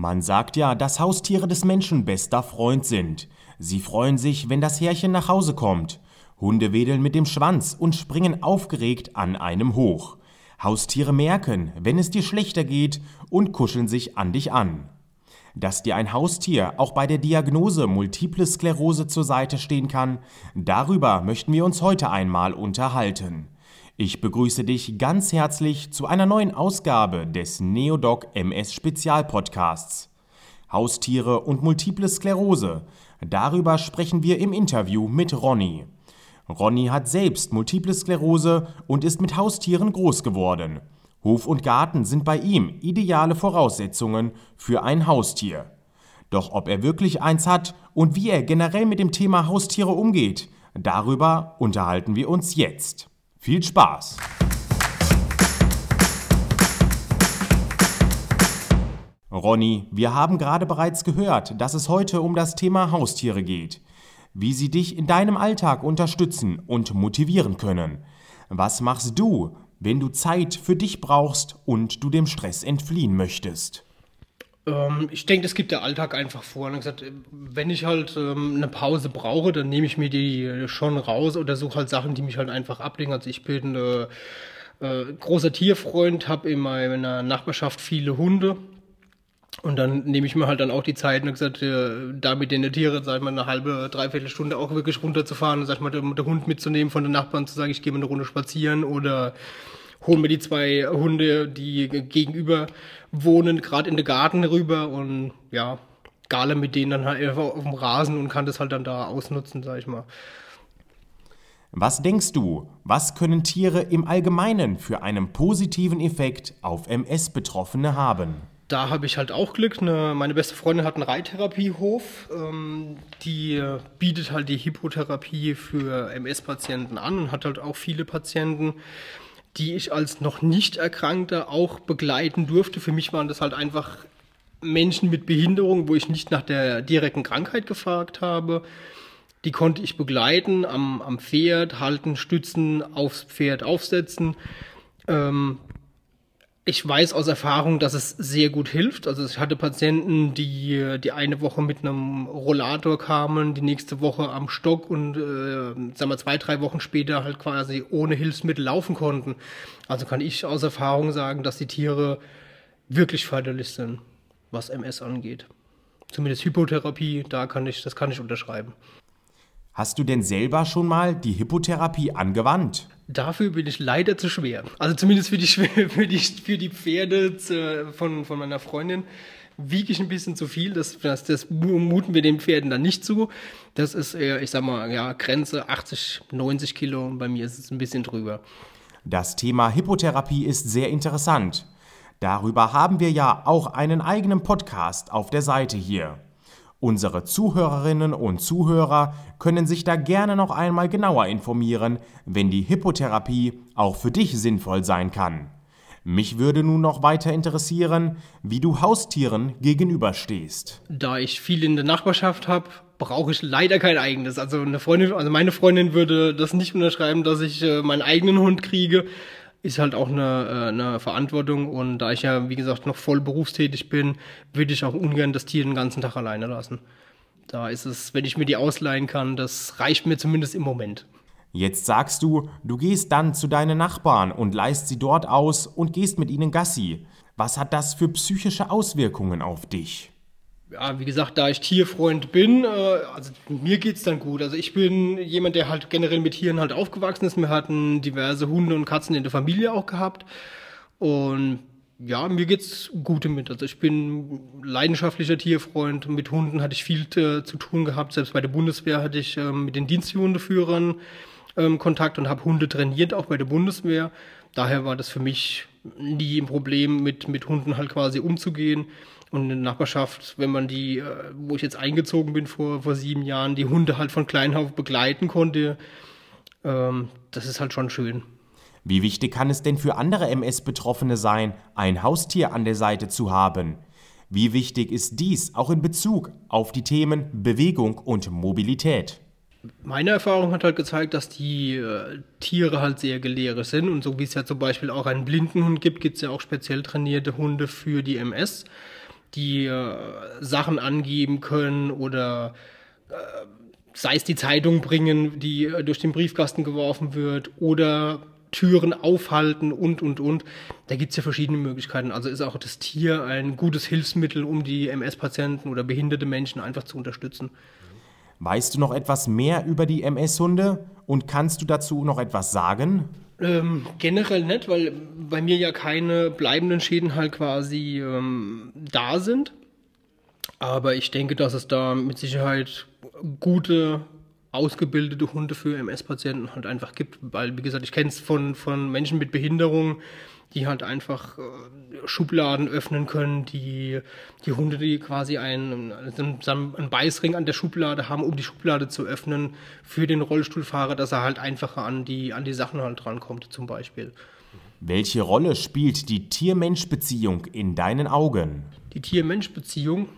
Man sagt ja, dass Haustiere des Menschen bester Freund sind. Sie freuen sich, wenn das Herrchen nach Hause kommt. Hunde wedeln mit dem Schwanz und springen aufgeregt an einem hoch. Haustiere merken, wenn es dir schlechter geht und kuscheln sich an dich an. Dass dir ein Haustier auch bei der Diagnose Multiple Sklerose zur Seite stehen kann, darüber möchten wir uns heute einmal unterhalten. Ich begrüße dich ganz herzlich zu einer neuen Ausgabe des Neodoc MS Spezialpodcasts. Haustiere und multiple Sklerose. Darüber sprechen wir im Interview mit Ronny. Ronny hat selbst multiple Sklerose und ist mit Haustieren groß geworden. Hof und Garten sind bei ihm ideale Voraussetzungen für ein Haustier. Doch ob er wirklich eins hat und wie er generell mit dem Thema Haustiere umgeht, darüber unterhalten wir uns jetzt. Viel Spaß! Ronny, wir haben gerade bereits gehört, dass es heute um das Thema Haustiere geht. Wie sie dich in deinem Alltag unterstützen und motivieren können. Was machst du, wenn du Zeit für dich brauchst und du dem Stress entfliehen möchtest? Ähm, ich denke, das gibt der Alltag einfach vor. Und gesagt, wenn ich halt ähm, eine Pause brauche, dann nehme ich mir die schon raus oder suche halt Sachen, die mich halt einfach ablenken. Also ich bin ein äh, großer Tierfreund, habe in meiner Nachbarschaft viele Hunde. Und dann nehme ich mir halt dann auch die Zeit und gesagt, äh, da mit den Tieren, sag ich mal, eine halbe, dreiviertel Stunde auch wirklich runterzufahren und sag ich mal, den Hund mitzunehmen von den Nachbarn, zu sagen, ich gehe mal eine Runde spazieren oder holen wir die zwei Hunde, die gegenüber wohnen, gerade in den Garten rüber und ja, gale mit denen dann halt einfach auf dem Rasen und kann das halt dann da ausnutzen, sag ich mal. Was denkst du, was können Tiere im Allgemeinen für einen positiven Effekt auf MS-Betroffene haben? Da habe ich halt auch Glück. Ne? Meine beste Freundin hat einen Reittherapiehof. Ähm, die bietet halt die Hippotherapie für MS-Patienten an und hat halt auch viele Patienten die ich als noch nicht Erkrankter auch begleiten durfte. Für mich waren das halt einfach Menschen mit Behinderung, wo ich nicht nach der direkten Krankheit gefragt habe. Die konnte ich begleiten, am, am Pferd halten, stützen, aufs Pferd aufsetzen. Ähm, ich weiß aus Erfahrung, dass es sehr gut hilft. Also ich hatte Patienten, die die eine Woche mit einem Rollator kamen, die nächste Woche am Stock und äh, sagen wir zwei, drei Wochen später halt quasi ohne Hilfsmittel laufen konnten. Also kann ich aus Erfahrung sagen, dass die Tiere wirklich förderlich sind, was MS angeht. Zumindest Hypotherapie, da kann ich, das kann ich unterschreiben. Hast du denn selber schon mal die Hippotherapie angewandt? Dafür bin ich leider zu schwer. Also zumindest für die, für die, für die Pferde von, von meiner Freundin wiege ich ein bisschen zu viel. Das, das, das muten wir den Pferden dann nicht zu. Das ist eher, ich sag mal, ja, Grenze 80, 90 Kilo und bei mir ist es ein bisschen drüber. Das Thema Hippotherapie ist sehr interessant. Darüber haben wir ja auch einen eigenen Podcast auf der Seite hier. Unsere Zuhörerinnen und Zuhörer können sich da gerne noch einmal genauer informieren, wenn die Hippotherapie auch für dich sinnvoll sein kann. Mich würde nun noch weiter interessieren, wie du Haustieren gegenüberstehst. Da ich viel in der Nachbarschaft habe, brauche ich leider kein eigenes. Also eine Freundin, also meine Freundin würde das nicht unterschreiben, dass ich äh, meinen eigenen Hund kriege ist halt auch eine, äh, eine Verantwortung und da ich ja, wie gesagt, noch voll berufstätig bin, würde ich auch ungern das Tier den ganzen Tag alleine lassen. Da ist es, wenn ich mir die ausleihen kann, das reicht mir zumindest im Moment. Jetzt sagst du, du gehst dann zu deinen Nachbarn und leist sie dort aus und gehst mit ihnen Gassi. Was hat das für psychische Auswirkungen auf dich? Ja, wie gesagt, da ich Tierfreund bin, äh, also mir geht's dann gut. Also ich bin jemand, der halt generell mit Tieren halt aufgewachsen ist. Wir hatten diverse Hunde und Katzen in der Familie auch gehabt. Und ja, mir geht's gut damit. Also ich bin leidenschaftlicher Tierfreund. Mit Hunden hatte ich viel äh, zu tun gehabt. Selbst bei der Bundeswehr hatte ich ähm, mit den Diensthundeführern ähm, Kontakt und habe Hunde trainiert, auch bei der Bundeswehr. Daher war das für mich nie ein Problem, mit, mit Hunden halt quasi umzugehen. Und in der Nachbarschaft, wenn man die, äh, wo ich jetzt eingezogen bin vor, vor sieben Jahren, die Hunde halt von klein auf begleiten konnte, ähm, das ist halt schon schön. Wie wichtig kann es denn für andere MS-Betroffene sein, ein Haustier an der Seite zu haben? Wie wichtig ist dies auch in Bezug auf die Themen Bewegung und Mobilität? Meine Erfahrung hat halt gezeigt, dass die äh, Tiere halt sehr gelehrig sind und so wie es ja zum Beispiel auch einen Blindenhund gibt, gibt es ja auch speziell trainierte Hunde für die MS. die äh, Sachen angeben können oder äh, sei es die Zeitung bringen, die äh, durch den Briefkasten geworfen wird oder Türen aufhalten und, und, und. Da gibt es ja verschiedene Möglichkeiten. Also ist auch das Tier ein gutes Hilfsmittel, um die MS-Patienten oder behinderte Menschen einfach zu unterstützen. Weißt du noch etwas mehr über die MS-Hunde und kannst du dazu noch etwas sagen? Ähm, generell nicht, weil bei mir ja keine bleibenden Schäden halt quasi ähm, da sind. Aber ich denke, dass es da mit Sicherheit gute, ausgebildete Hunde für MS-Patienten halt einfach gibt. Weil, wie gesagt, ich kenne es von, von Menschen mit Behinderung, die halt einfach äh, Schubladen öffnen können, die, die Hunde, die quasi einen, einen, einen Beißring an der Schublade haben, um die Schublade zu öffnen, für den Rollstuhlfahrer, dass er halt einfacher an die, an die Sachen halt drankommt, zum Beispiel. Welche Rolle spielt die Tier-Mensch-Beziehung in deinen Augen? Die Tier-Mensch-Beziehung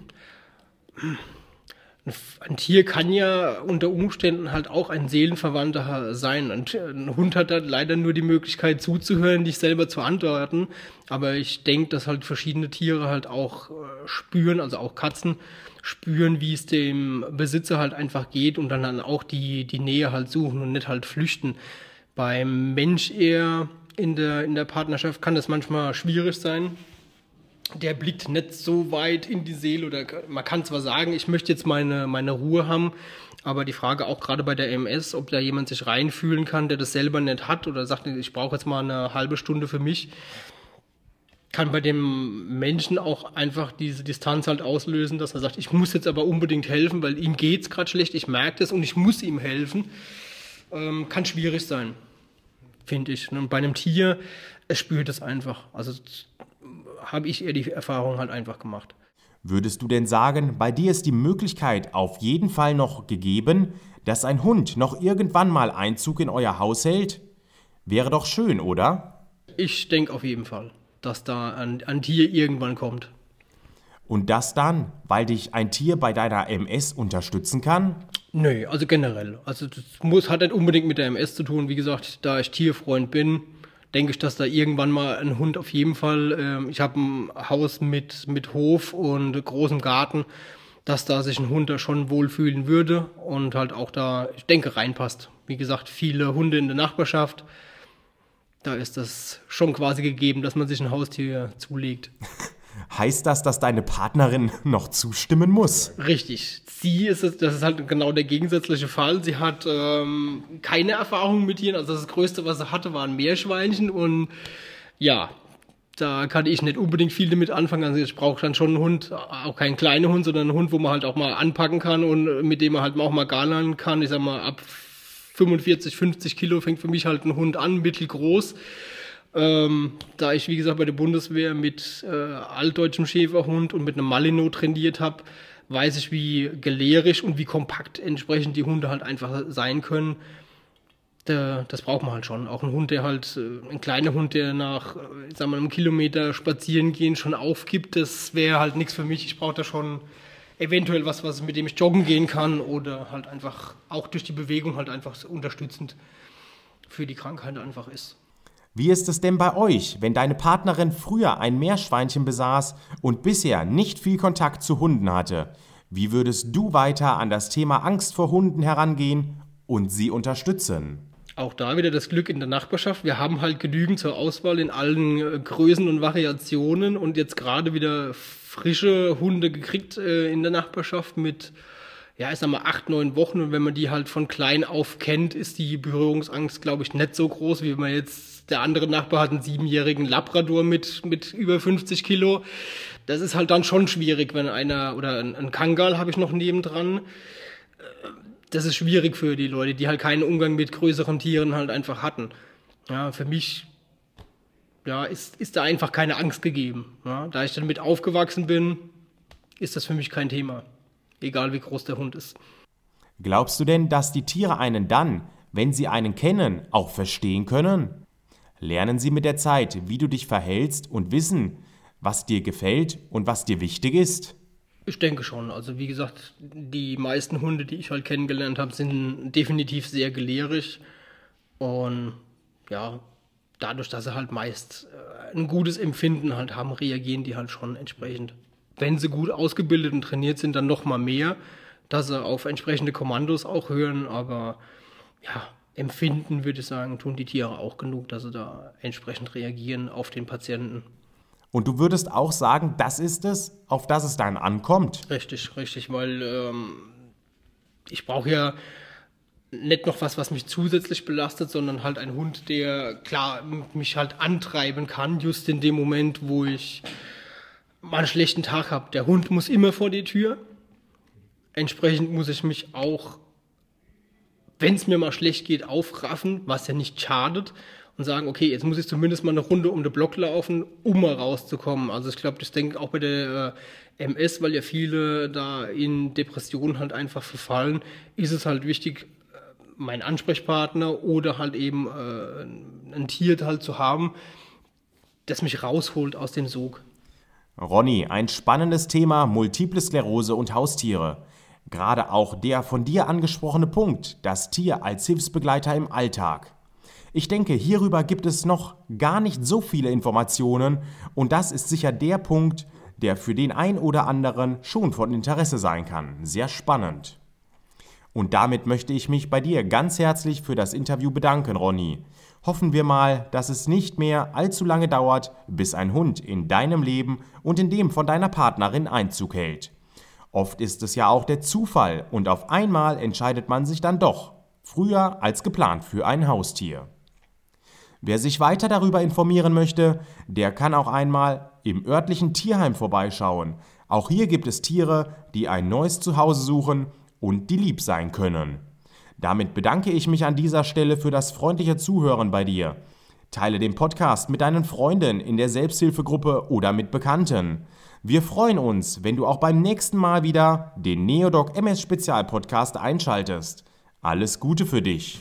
ein Tier kann ja unter Umständen halt auch ein Seelenverwandter sein. Ein, ein Hund hat da leider nur die Möglichkeit zuzuhören, nicht selber zu antworten. Aber ich denke, dass halt verschiedene Tiere halt auch äh, spüren, also auch Katzen spüren, wie es dem Besitzer halt einfach geht und dann, dann auch die, die Nähe halt suchen und nicht halt flüchten. Beim Mensch eher in der, in der Partnerschaft kann das manchmal schwierig sein, der blickt nicht so weit in die Seele oder man kann zwar sagen, ich möchte jetzt meine, meine Ruhe haben, aber die Frage auch gerade bei der MS, ob da jemand sich reinfühlen kann, der das selber nicht hat oder sagt, ich brauche jetzt mal eine halbe Stunde für mich, kann bei dem Menschen auch einfach diese Distanz halt auslösen, dass er sagt, ich muss jetzt aber unbedingt helfen, weil ihm geht es gerade schlecht, ich merke das und ich muss ihm helfen. Ähm, kann schwierig sein, finde ich. Und bei einem Tier, es spürt es einfach. Also habe ich eher die Erfahrung halt einfach gemacht. Würdest du denn sagen, bei dir ist die Möglichkeit auf jeden Fall noch gegeben, dass ein Hund noch irgendwann mal Einzug in euer Haus hält? Wäre doch schön, oder? Ich denke auf jeden Fall, dass da ein, ein Tier irgendwann kommt. Und das dann, weil dich ein Tier bei deiner MS unterstützen kann? Nö, also generell. Also das muss, hat nicht unbedingt mit der MS zu tun. Wie gesagt, da ich Tierfreund bin, denke ich, dass da irgendwann mal ein Hund auf jeden Fall, äh, ich habe ein Haus mit, mit Hof und großem Garten, dass da sich ein Hund da schon wohlfühlen würde und halt auch da, ich denke, reinpasst. Wie gesagt, viele Hunde in der Nachbarschaft, da ist das schon quasi gegeben, dass man sich ein Haustier zulegt. Heißt das, dass deine Partnerin noch zustimmen muss? Richtig. Sie ist es, das ist halt genau der gegensätzliche Fall. Sie hat ähm, keine Erfahrung mit Tieren. Also das Größte, was sie hatte, waren Meerschweinchen und ja, da kann ich nicht unbedingt viel damit anfangen. Also ich brauche dann schon einen Hund, auch keinen kleinen Hund, sondern einen Hund, wo man halt auch mal anpacken kann und mit dem man halt auch mal garnern kann. Ich sag mal, ab 45, 50 Kilo fängt für mich halt ein Hund an, mittelgroß. Ähm, da ich, wie gesagt, bei der Bundeswehr mit äh, altdeutschem Schäferhund und mit einem Malino trainiert habe, weiß ich, wie gelehrig und wie kompakt entsprechend die Hunde halt einfach sein können. Da, das braucht man halt schon. Auch ein Hund, der halt, äh, ein kleiner Hund, der nach, äh, sagen wir, einem Kilometer spazieren gehen schon aufgibt, das wäre halt nichts für mich. Ich brauche da schon eventuell was, was mit dem ich joggen gehen kann oder halt einfach auch durch die Bewegung halt einfach unterstützend für die Krankheit einfach ist. Wie ist es denn bei euch, wenn deine Partnerin früher ein Meerschweinchen besaß und bisher nicht viel Kontakt zu Hunden hatte? Wie würdest du weiter an das Thema Angst vor Hunden herangehen und sie unterstützen? Auch da wieder das Glück in der Nachbarschaft. Wir haben halt genügend zur Auswahl in allen äh, Größen und Variationen und jetzt gerade wieder frische Hunde gekriegt äh, in der Nachbarschaft mit ja, ich sag mal, acht, neun Wochen. Und wenn man die halt von klein auf kennt, ist die Berührungsangst, glaube ich, nicht so groß, wie man jetzt, der andere Nachbar hat einen siebenjährigen Labrador mit, mit über 50 Kilo. Das ist halt dann schon schwierig, wenn einer, oder ein, ein Kangal habe ich noch nebendran. Äh, das ist schwierig für die Leute, die halt keinen Umgang mit größeren Tieren halt einfach hatten. Ja, für mich ja, ist, ist da einfach keine Angst gegeben. Ja, da ich dann mit aufgewachsen bin, ist das für mich kein Thema egal wie groß der Hund ist. Glaubst du denn, dass die Tiere einen dann, wenn sie einen kennen, auch verstehen können? Lernen sie mit der Zeit, wie du dich verhältst und wissen, was dir gefällt und was dir wichtig ist? Ich denke schon. Also wie gesagt, die meisten Hunde, die ich halt kennengelernt habe, sind definitiv sehr gelehrig. Und ja, dadurch, dass sie halt meist äh, ein gutes Empfinden halt haben, reagieren die halt schon entsprechend. Wenn sie gut ausgebildet und trainiert sind, dann noch mal mehr, dass sie auf entsprechende Kommandos auch hören. Aber ja, empfinden würde ich sagen, tun die Tiere auch genug, dass sie da entsprechend reagieren auf den Patienten. Und du würdest auch sagen, das ist es, auf das es dann ankommt. Richtig, richtig, weil ähm, ich brauche ja nicht noch was, was mich zusätzlich belastet, sondern halt ein Hund, der klar mich halt antreiben kann, just in dem Moment, wo ich mal einen schlechten Tag habe. Der Hund muss immer vor die Tür. Entsprechend muss ich mich auch, wenn es mir mal schlecht geht, aufraffen, was ja nicht schadet und sagen, okay, jetzt muss ich zumindest mal eine Runde um den Block laufen, um mal rauszukommen. Also ich glaube, das denke auch bei der äh, MS, weil ja viele da in Depressionen halt einfach verfallen, ist es halt wichtig, äh, mein Ansprechpartner oder halt eben äh, ein Tier halt zu haben, das mich rausholt aus dem Sog. Ronny, ein spannendes Thema Multiple Sklerose und Haustiere. Gerade auch der von dir angesprochene Punkt, das Tier als Hilfsbegleiter im Alltag. Ich denke, hierüber gibt es noch gar nicht so viele Informationen und das ist sicher der Punkt, der für den ein oder anderen schon von Interesse sein kann. Sehr spannend. Und damit möchte ich mich bei dir ganz herzlich für das Interview bedanken, Ronny. Hoffen wir mal, dass es nicht mehr allzu lange dauert, bis ein Hund in deinem Leben und in dem von deiner Partnerin Einzug hält. Oft ist es ja auch der Zufall und auf einmal entscheidet man sich dann doch, früher als geplant für ein Haustier. Wer sich weiter darüber informieren möchte, der kann auch einmal im örtlichen Tierheim vorbeischauen. Auch hier gibt es Tiere, die ein neues Zuhause suchen und die lieb sein können. Damit bedanke ich mich an dieser Stelle für das freundliche Zuhören bei dir. Teile den Podcast mit deinen Freunden in der Selbsthilfegruppe oder mit Bekannten. Wir freuen uns, wenn du auch beim nächsten Mal wieder den Neodoc MS Spezialpodcast einschaltest. Alles Gute für dich.